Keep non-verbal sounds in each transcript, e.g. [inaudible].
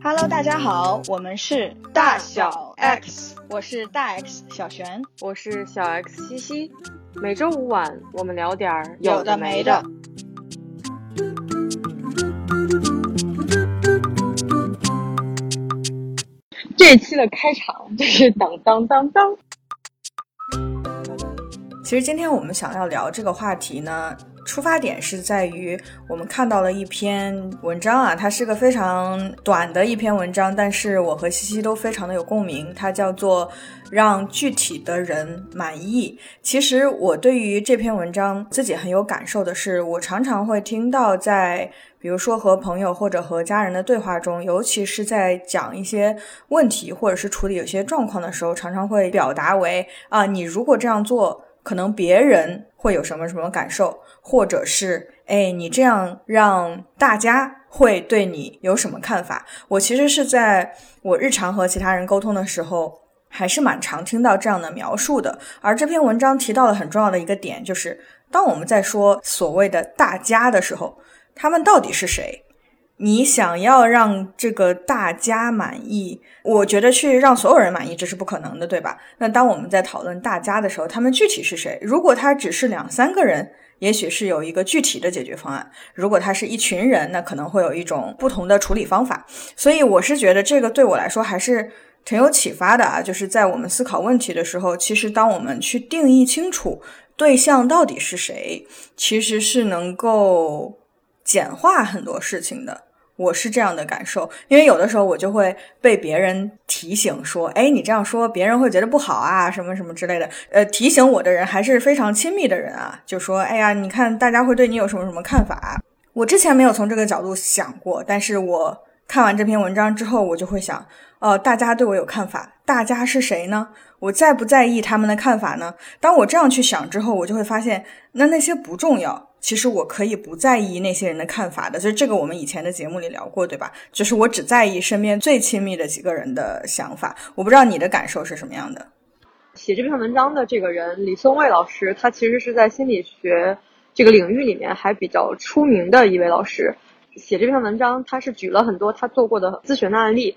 Hello，大家好，我们是大小 X，我是大 X 小璇，我是小 X 西西。每周五晚，我们聊点儿有的没的。这期的开场就是当当当当。其实今天我们想要聊这个话题呢。出发点是在于我们看到了一篇文章啊，它是个非常短的一篇文章，但是我和西西都非常的有共鸣。它叫做《让具体的人满意》。其实我对于这篇文章自己很有感受的是，我常常会听到在比如说和朋友或者和家人的对话中，尤其是在讲一些问题或者是处理有些状况的时候，常常会表达为啊，你如果这样做，可能别人会有什么什么感受。或者是，哎，你这样让大家会对你有什么看法？我其实是在我日常和其他人沟通的时候，还是蛮常听到这样的描述的。而这篇文章提到了很重要的一个点，就是当我们在说所谓的大家的时候，他们到底是谁？你想要让这个大家满意，我觉得去让所有人满意这是不可能的，对吧？那当我们在讨论大家的时候，他们具体是谁？如果他只是两三个人。也许是有一个具体的解决方案。如果他是一群人，那可能会有一种不同的处理方法。所以我是觉得这个对我来说还是挺有启发的啊！就是在我们思考问题的时候，其实当我们去定义清楚对象到底是谁，其实是能够简化很多事情的。我是这样的感受，因为有的时候我就会被别人提醒说：“哎，你这样说别人会觉得不好啊，什么什么之类的。”呃，提醒我的人还是非常亲密的人啊，就说：“哎呀，你看大家会对你有什么什么看法？”我之前没有从这个角度想过，但是我看完这篇文章之后，我就会想：哦，大家对我有看法，大家是谁呢？我在不在意他们的看法呢？当我这样去想之后，我就会发现，那那些不重要。其实我可以不在意那些人的看法的，就是这个我们以前的节目里聊过，对吧？就是我只在意身边最亲密的几个人的想法。我不知道你的感受是什么样的。写这篇文章的这个人李松蔚老师，他其实是在心理学这个领域里面还比较出名的一位老师。写这篇文章，他是举了很多他做过的咨询的案例。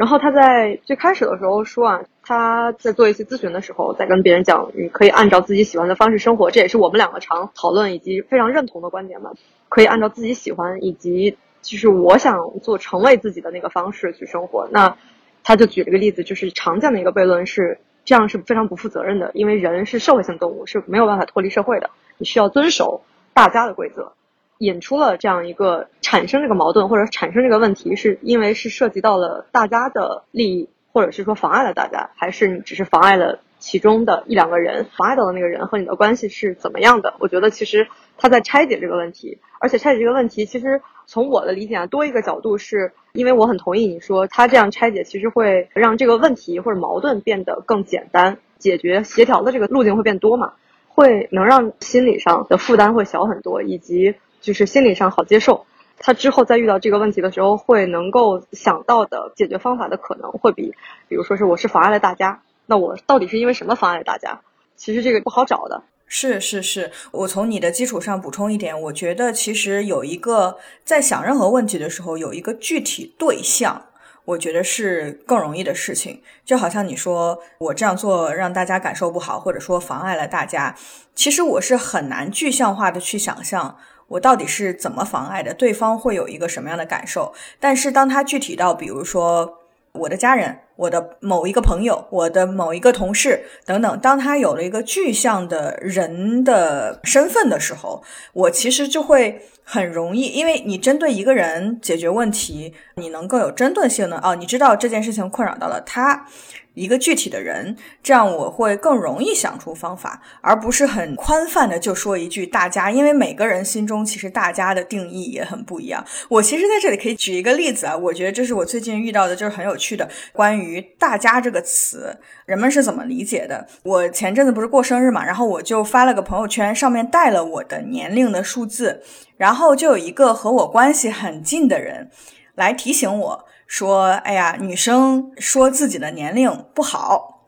然后他在最开始的时候说啊，他在做一些咨询的时候，在跟别人讲，你可以按照自己喜欢的方式生活，这也是我们两个常讨论以及非常认同的观点嘛。可以按照自己喜欢以及就是我想做成为自己的那个方式去生活。那他就举了一个例子，就是常见的一个悖论是，这样是非常不负责任的，因为人是社会性动物，是没有办法脱离社会的，你需要遵守大家的规则。引出了这样一个产生这个矛盾或者产生这个问题，是因为是涉及到了大家的利益，或者是说妨碍了大家，还是你只是妨碍了其中的一两个人？妨碍到的那个人和你的关系是怎么样的？我觉得其实他在拆解这个问题，而且拆解这个问题，其实从我的理解啊，多一个角度，是因为我很同意你说他这样拆解，其实会让这个问题或者矛盾变得更简单，解决协调的这个路径会变多嘛，会能让心理上的负担会小很多，以及。就是心理上好接受，他之后再遇到这个问题的时候，会能够想到的解决方法的可能会比，比如说是我是妨碍了大家，那我到底是因为什么妨碍了大家？其实这个不好找的。是是是，我从你的基础上补充一点，我觉得其实有一个在想任何问题的时候，有一个具体对象，我觉得是更容易的事情。就好像你说我这样做让大家感受不好，或者说妨碍了大家，其实我是很难具象化的去想象。我到底是怎么妨碍的？对方会有一个什么样的感受？但是当他具体到，比如说我的家人、我的某一个朋友、我的某一个同事等等，当他有了一个具象的人的身份的时候，我其实就会很容易，因为你针对一个人解决问题，你能更有针对性的哦，你知道这件事情困扰到了他。一个具体的人，这样我会更容易想出方法，而不是很宽泛的就说一句“大家”，因为每个人心中其实“大家”的定义也很不一样。我其实在这里可以举一个例子啊，我觉得这是我最近遇到的，就是很有趣的关于“于大家”这个词，人们是怎么理解的。我前阵子不是过生日嘛，然后我就发了个朋友圈，上面带了我的年龄的数字，然后就有一个和我关系很近的人来提醒我。说，哎呀，女生说自己的年龄不好。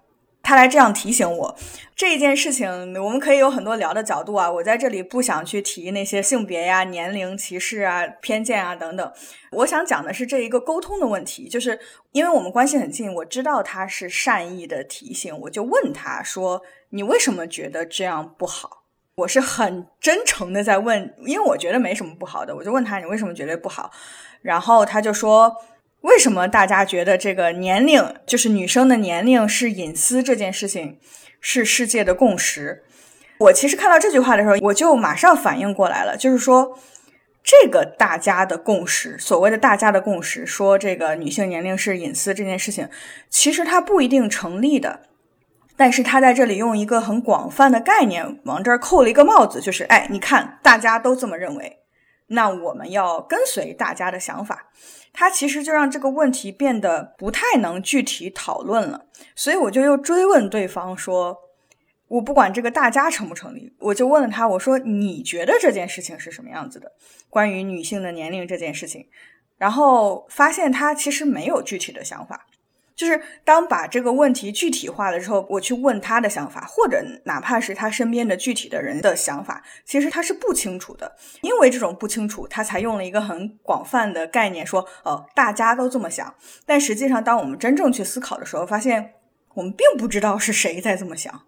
他来这样提醒我，这一件事情我们可以有很多聊的角度啊。我在这里不想去提那些性别呀、年龄歧视啊、偏见啊等等。我想讲的是这一个沟通的问题，就是因为我们关系很近，我知道他是善意的提醒，我就问他说：“你为什么觉得这样不好？”我是很真诚的在问，因为我觉得没什么不好的，我就问他：“你为什么觉得不好？”然后他就说。为什么大家觉得这个年龄，就是女生的年龄是隐私这件事情，是世界的共识？我其实看到这句话的时候，我就马上反应过来了，就是说，这个大家的共识，所谓的大家的共识，说这个女性年龄是隐私这件事情，其实它不一定成立的。但是他在这里用一个很广泛的概念往这儿扣了一个帽子，就是，哎，你看，大家都这么认为，那我们要跟随大家的想法。他其实就让这个问题变得不太能具体讨论了，所以我就又追问对方说：“我不管这个大家成不成立，我就问了他，我说你觉得这件事情是什么样子的？关于女性的年龄这件事情，然后发现他其实没有具体的想法。”就是当把这个问题具体化了之后，我去问他的想法，或者哪怕是他身边的具体的人的想法，其实他是不清楚的。因为这种不清楚，他才用了一个很广泛的概念说：“哦，大家都这么想。”但实际上，当我们真正去思考的时候，发现我们并不知道是谁在这么想。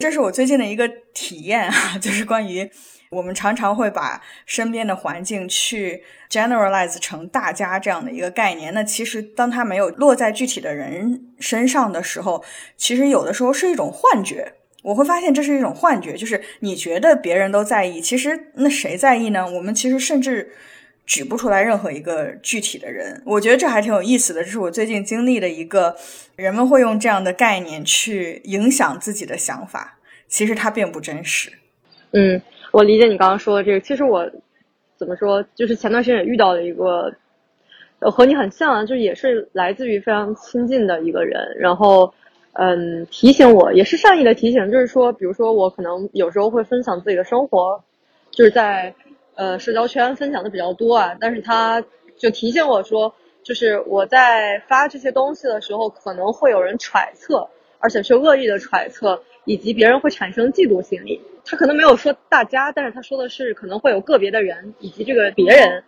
这是我最近的一个体验啊，就是关于。我们常常会把身边的环境去 generalize 成大家这样的一个概念。那其实当它没有落在具体的人身上的时候，其实有的时候是一种幻觉。我会发现这是一种幻觉，就是你觉得别人都在意，其实那谁在意呢？我们其实甚至举不出来任何一个具体的人。我觉得这还挺有意思的，这是我最近经历的一个人们会用这样的概念去影响自己的想法，其实它并不真实。嗯。我理解你刚刚说的这个，其实我怎么说，就是前段时间也遇到了一个，和你很像，就也是来自于非常亲近的一个人，然后，嗯，提醒我，也是善意的提醒，就是说，比如说我可能有时候会分享自己的生活，就是在呃社交圈分享的比较多啊，但是他就提醒我说，就是我在发这些东西的时候，可能会有人揣测，而且是恶意的揣测，以及别人会产生嫉妒心理。他可能没有说大家，但是他说的是可能会有个别的人以及这个别人。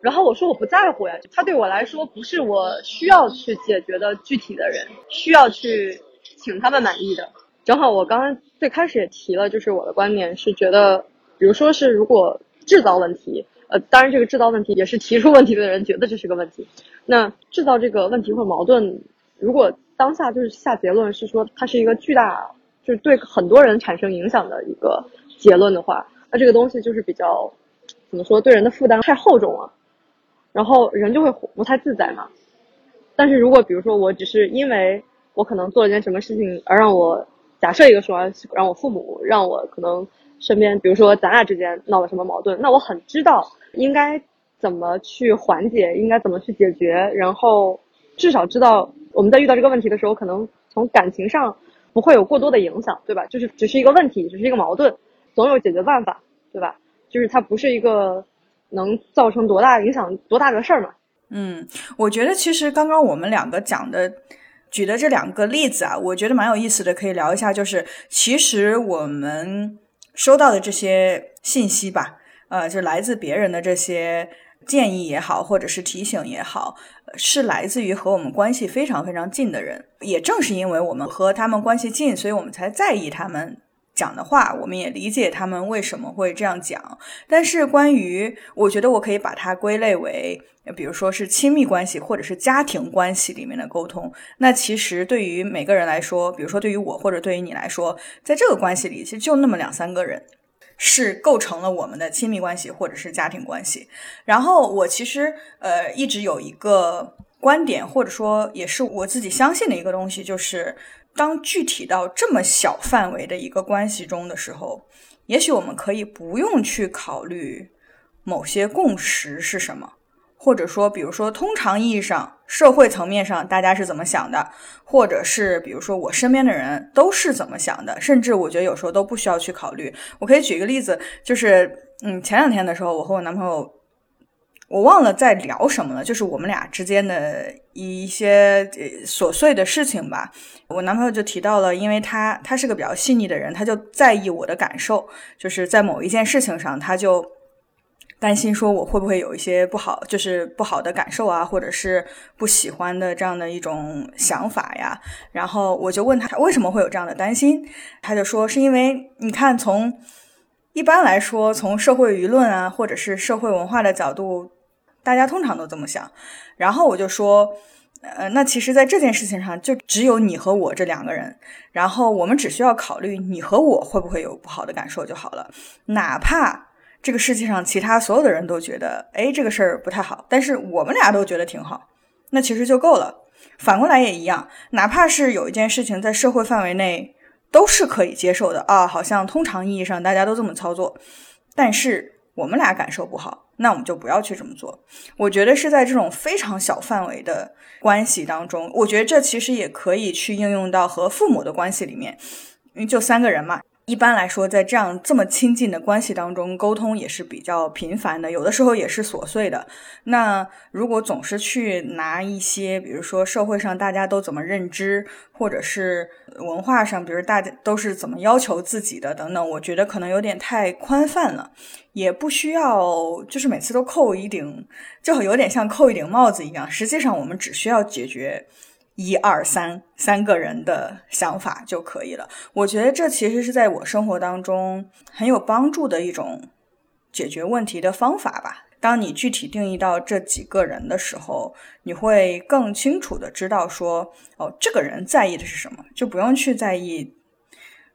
然后我说我不在乎呀，他对我来说不是我需要去解决的具体的人，需要去请他们满意的。正好我刚刚最开始也提了，就是我的观点是觉得，比如说是如果制造问题，呃，当然这个制造问题也是提出问题的人觉得这是个问题。那制造这个问题或矛盾，如果当下就是下结论是说它是一个巨大。就是对很多人产生影响的一个结论的话，那这个东西就是比较怎么说，对人的负担太厚重了，然后人就会不太自在嘛。但是如果比如说我只是因为我可能做了件什么事情而让我假设一个说让我父母让我可能身边比如说咱俩之间闹了什么矛盾，那我很知道应该怎么去缓解，应该怎么去解决，然后至少知道我们在遇到这个问题的时候，可能从感情上。不会有过多的影响，对吧？就是只是一个问题，只是一个矛盾，总有解决办法，对吧？就是它不是一个能造成多大影响、多大的事儿嘛。嗯，我觉得其实刚刚我们两个讲的、举的这两个例子啊，我觉得蛮有意思的，可以聊一下。就是其实我们收到的这些信息吧，呃，就来自别人的这些建议也好，或者是提醒也好。是来自于和我们关系非常非常近的人，也正是因为我们和他们关系近，所以我们才在意他们讲的话，我们也理解他们为什么会这样讲。但是关于，我觉得我可以把它归类为，比如说是亲密关系或者是家庭关系里面的沟通。那其实对于每个人来说，比如说对于我或者对于你来说，在这个关系里，其实就那么两三个人。是构成了我们的亲密关系或者是家庭关系。然后我其实呃一直有一个观点，或者说也是我自己相信的一个东西，就是当具体到这么小范围的一个关系中的时候，也许我们可以不用去考虑某些共识是什么。或者说，比如说，通常意义上，社会层面上大家是怎么想的，或者是比如说我身边的人都是怎么想的，甚至我觉得有时候都不需要去考虑。我可以举一个例子，就是嗯，前两天的时候，我和我男朋友我忘了在聊什么了，就是我们俩之间的一些琐碎的事情吧。我男朋友就提到了，因为他他是个比较细腻的人，他就在意我的感受，就是在某一件事情上，他就担心说我会不会有一些不好，就是不好的感受啊，或者是不喜欢的这样的一种想法呀。然后我就问他为什么会有这样的担心，他就说是因为你看，从一般来说，从社会舆论啊，或者是社会文化的角度。大家通常都这么想，然后我就说，呃，那其实，在这件事情上，就只有你和我这两个人，然后我们只需要考虑你和我会不会有不好的感受就好了。哪怕这个世界上其他所有的人都觉得，哎，这个事儿不太好，但是我们俩都觉得挺好，那其实就够了。反过来也一样，哪怕是有一件事情在社会范围内都是可以接受的啊，好像通常意义上大家都这么操作，但是。我们俩感受不好，那我们就不要去这么做。我觉得是在这种非常小范围的关系当中，我觉得这其实也可以去应用到和父母的关系里面，因为就三个人嘛。一般来说，在这样这么亲近的关系当中，沟通也是比较频繁的，有的时候也是琐碎的。那如果总是去拿一些，比如说社会上大家都怎么认知，或者是文化上，比如大家都是怎么要求自己的等等，我觉得可能有点太宽泛了，也不需要就是每次都扣一顶，就有点像扣一顶帽子一样。实际上，我们只需要解决。一二三，三个人的想法就可以了。我觉得这其实是在我生活当中很有帮助的一种解决问题的方法吧。当你具体定义到这几个人的时候，你会更清楚的知道说，哦，这个人在意的是什么，就不用去在意。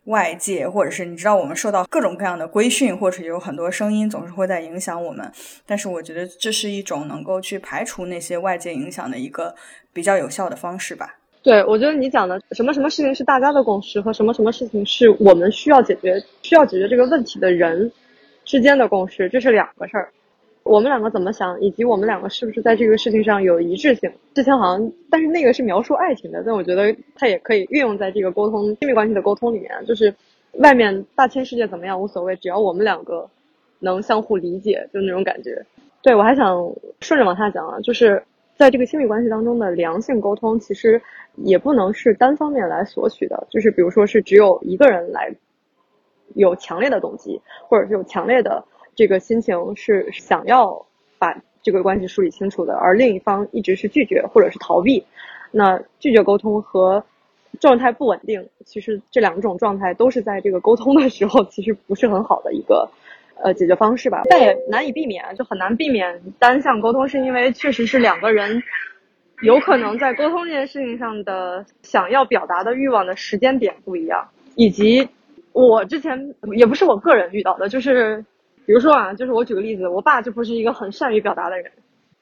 外界，或者是你知道，我们受到各种各样的规训，或者有很多声音总是会在影响我们。但是，我觉得这是一种能够去排除那些外界影响的一个比较有效的方式吧。对，我觉得你讲的什么什么事情是大家的共识，和什么什么事情是我们需要解决、需要解决这个问题的人之间的共识，这是两个事儿。我们两个怎么想，以及我们两个是不是在这个事情上有一致性？之前好像，但是那个是描述爱情的，但我觉得它也可以运用在这个沟通亲密关系的沟通里面。就是外面大千世界怎么样无所谓，只要我们两个能相互理解，就那种感觉。对我还想顺着往下讲啊，就是在这个亲密关系当中的良性沟通，其实也不能是单方面来索取的。就是比如说是只有一个人来有强烈的动机，或者是有强烈的。这个心情是想要把这个关系梳理清楚的，而另一方一直是拒绝或者是逃避。那拒绝沟通和状态不稳定，其实这两种状态都是在这个沟通的时候其实不是很好的一个呃解决方式吧。但也难以避免，就很难避免单向沟通，是因为确实是两个人有可能在沟通这件事情上的想要表达的欲望的时间点不一样，以及我之前也不是我个人遇到的，就是。比如说啊，就是我举个例子，我爸就不是一个很善于表达的人，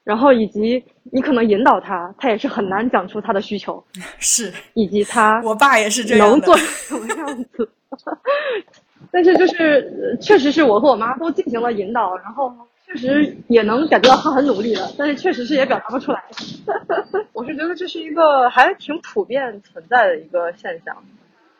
然后以及你可能引导他，他也是很难讲出他的需求，[laughs] 是，以及他，我爸也是这样能做成什么样子？[laughs] 但是就是确实是我和我妈都进行了引导，然后确实也能感觉到他很努力了，但是确实是也表达不出来。[laughs] 我是觉得这是一个还挺普遍存在的一个现象，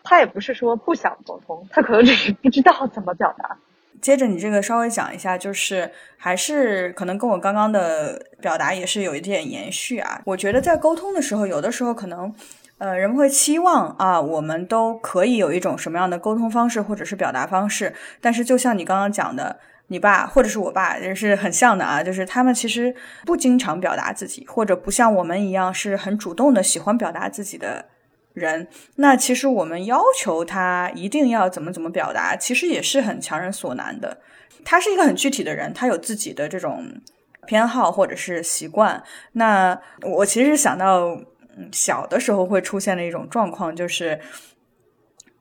他也不是说不想沟通，他可能只是不知道怎么表达。接着你这个稍微讲一下，就是还是可能跟我刚刚的表达也是有一点延续啊。我觉得在沟通的时候，有的时候可能，呃，人们会期望啊，我们都可以有一种什么样的沟通方式或者是表达方式。但是就像你刚刚讲的，你爸或者是我爸也是很像的啊，就是他们其实不经常表达自己，或者不像我们一样是很主动的喜欢表达自己的。人，那其实我们要求他一定要怎么怎么表达，其实也是很强人所难的。他是一个很具体的人，他有自己的这种偏好或者是习惯。那我其实想到小的时候会出现的一种状况，就是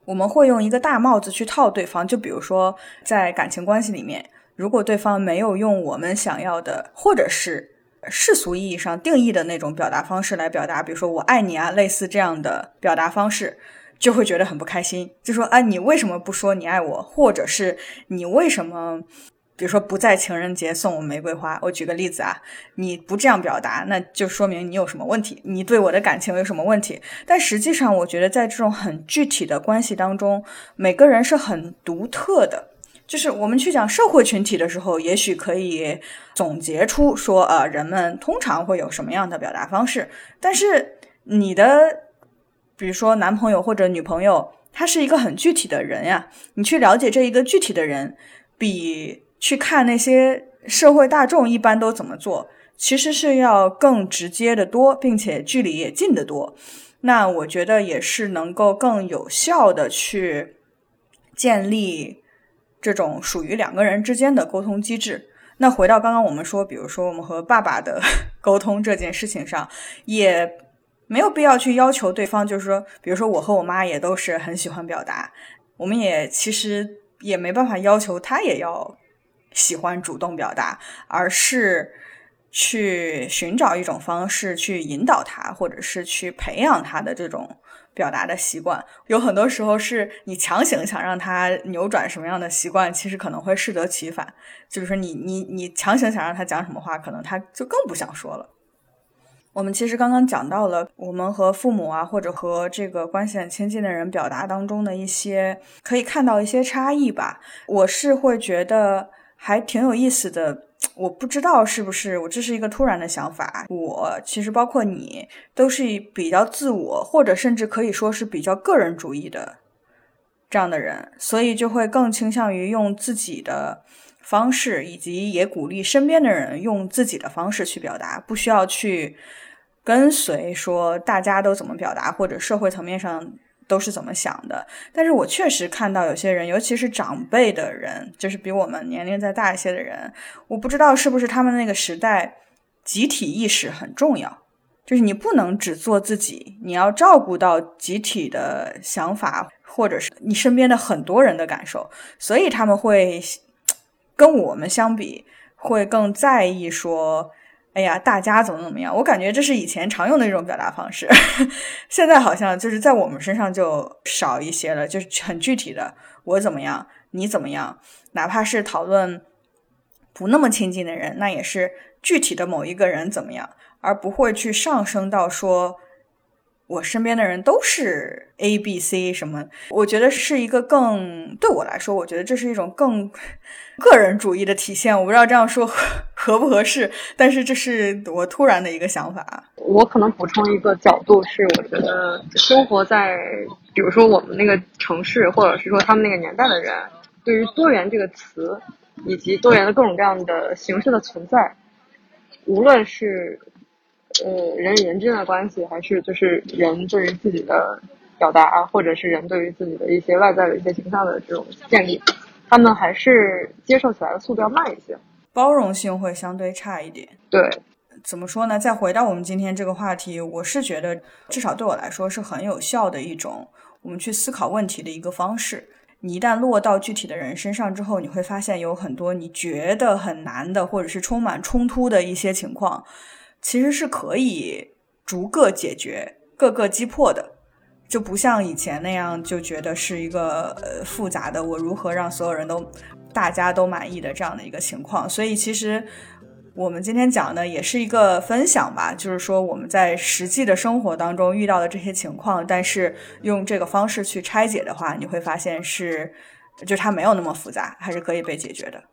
我们会用一个大帽子去套对方。就比如说在感情关系里面，如果对方没有用我们想要的，或者是。世俗意义上定义的那种表达方式来表达，比如说“我爱你”啊，类似这样的表达方式，就会觉得很不开心。就说：“啊，你为什么不说你爱我？或者是你为什么，比如说不在情人节送我玫瑰花？”我举个例子啊，你不这样表达，那就说明你有什么问题，你对我的感情有什么问题。但实际上，我觉得在这种很具体的关系当中，每个人是很独特的。就是我们去讲社会群体的时候，也许可以总结出说，呃，人们通常会有什么样的表达方式。但是你的，比如说男朋友或者女朋友，他是一个很具体的人呀，你去了解这一个具体的人，比去看那些社会大众一般都怎么做，其实是要更直接的多，并且距离也近得多。那我觉得也是能够更有效的去建立。这种属于两个人之间的沟通机制。那回到刚刚我们说，比如说我们和爸爸的 [laughs] 沟通这件事情上，也没有必要去要求对方，就是说，比如说我和我妈也都是很喜欢表达，我们也其实也没办法要求他也要喜欢主动表达，而是去寻找一种方式去引导他，或者是去培养他的这种。表达的习惯有很多时候是你强行想让他扭转什么样的习惯，其实可能会适得其反。就是说，你你你强行想让他讲什么话，可能他就更不想说了。我们其实刚刚讲到了我们和父母啊，或者和这个关系很亲近的人表达当中的一些可以看到一些差异吧。我是会觉得还挺有意思的。我不知道是不是我这是一个突然的想法。我其实包括你都是比较自我，或者甚至可以说是比较个人主义的这样的人，所以就会更倾向于用自己的方式，以及也鼓励身边的人用自己的方式去表达，不需要去跟随说大家都怎么表达，或者社会层面上。都是怎么想的？但是我确实看到有些人，尤其是长辈的人，就是比我们年龄再大一些的人，我不知道是不是他们那个时代集体意识很重要，就是你不能只做自己，你要照顾到集体的想法，或者是你身边的很多人的感受，所以他们会跟我们相比，会更在意说。哎呀，大家怎么怎么样？我感觉这是以前常用的一种表达方式，[laughs] 现在好像就是在我们身上就少一些了，就是很具体的，我怎么样，你怎么样，哪怕是讨论不那么亲近的人，那也是具体的某一个人怎么样，而不会去上升到说。我身边的人都是 A、B、C 什么？我觉得是一个更对我来说，我觉得这是一种更个人主义的体现。我不知道这样说合 [laughs] 不合适，但是这是我突然的一个想法。我可能补充一个角度是，我觉得生活在比如说我们那个城市，或者是说他们那个年代的人，对于多元这个词，以及多元的各种各样的形式的存在，无论是。呃，人与人之间的关系，还是就是人对于自己的表达，或者是人对于自己的一些外在的一些形象的这种建立，他们还是接受起来的速度要慢一些，包容性会相对差一点。对，怎么说呢？再回到我们今天这个话题，我是觉得，至少对我来说是很有效的一种我们去思考问题的一个方式。你一旦落到具体的人身上之后，你会发现有很多你觉得很难的，或者是充满冲突的一些情况。其实是可以逐个解决、各个击破的，就不像以前那样就觉得是一个呃复杂的，我如何让所有人都大家都满意的这样的一个情况。所以其实我们今天讲的也是一个分享吧，就是说我们在实际的生活当中遇到的这些情况，但是用这个方式去拆解的话，你会发现是就它没有那么复杂，还是可以被解决的。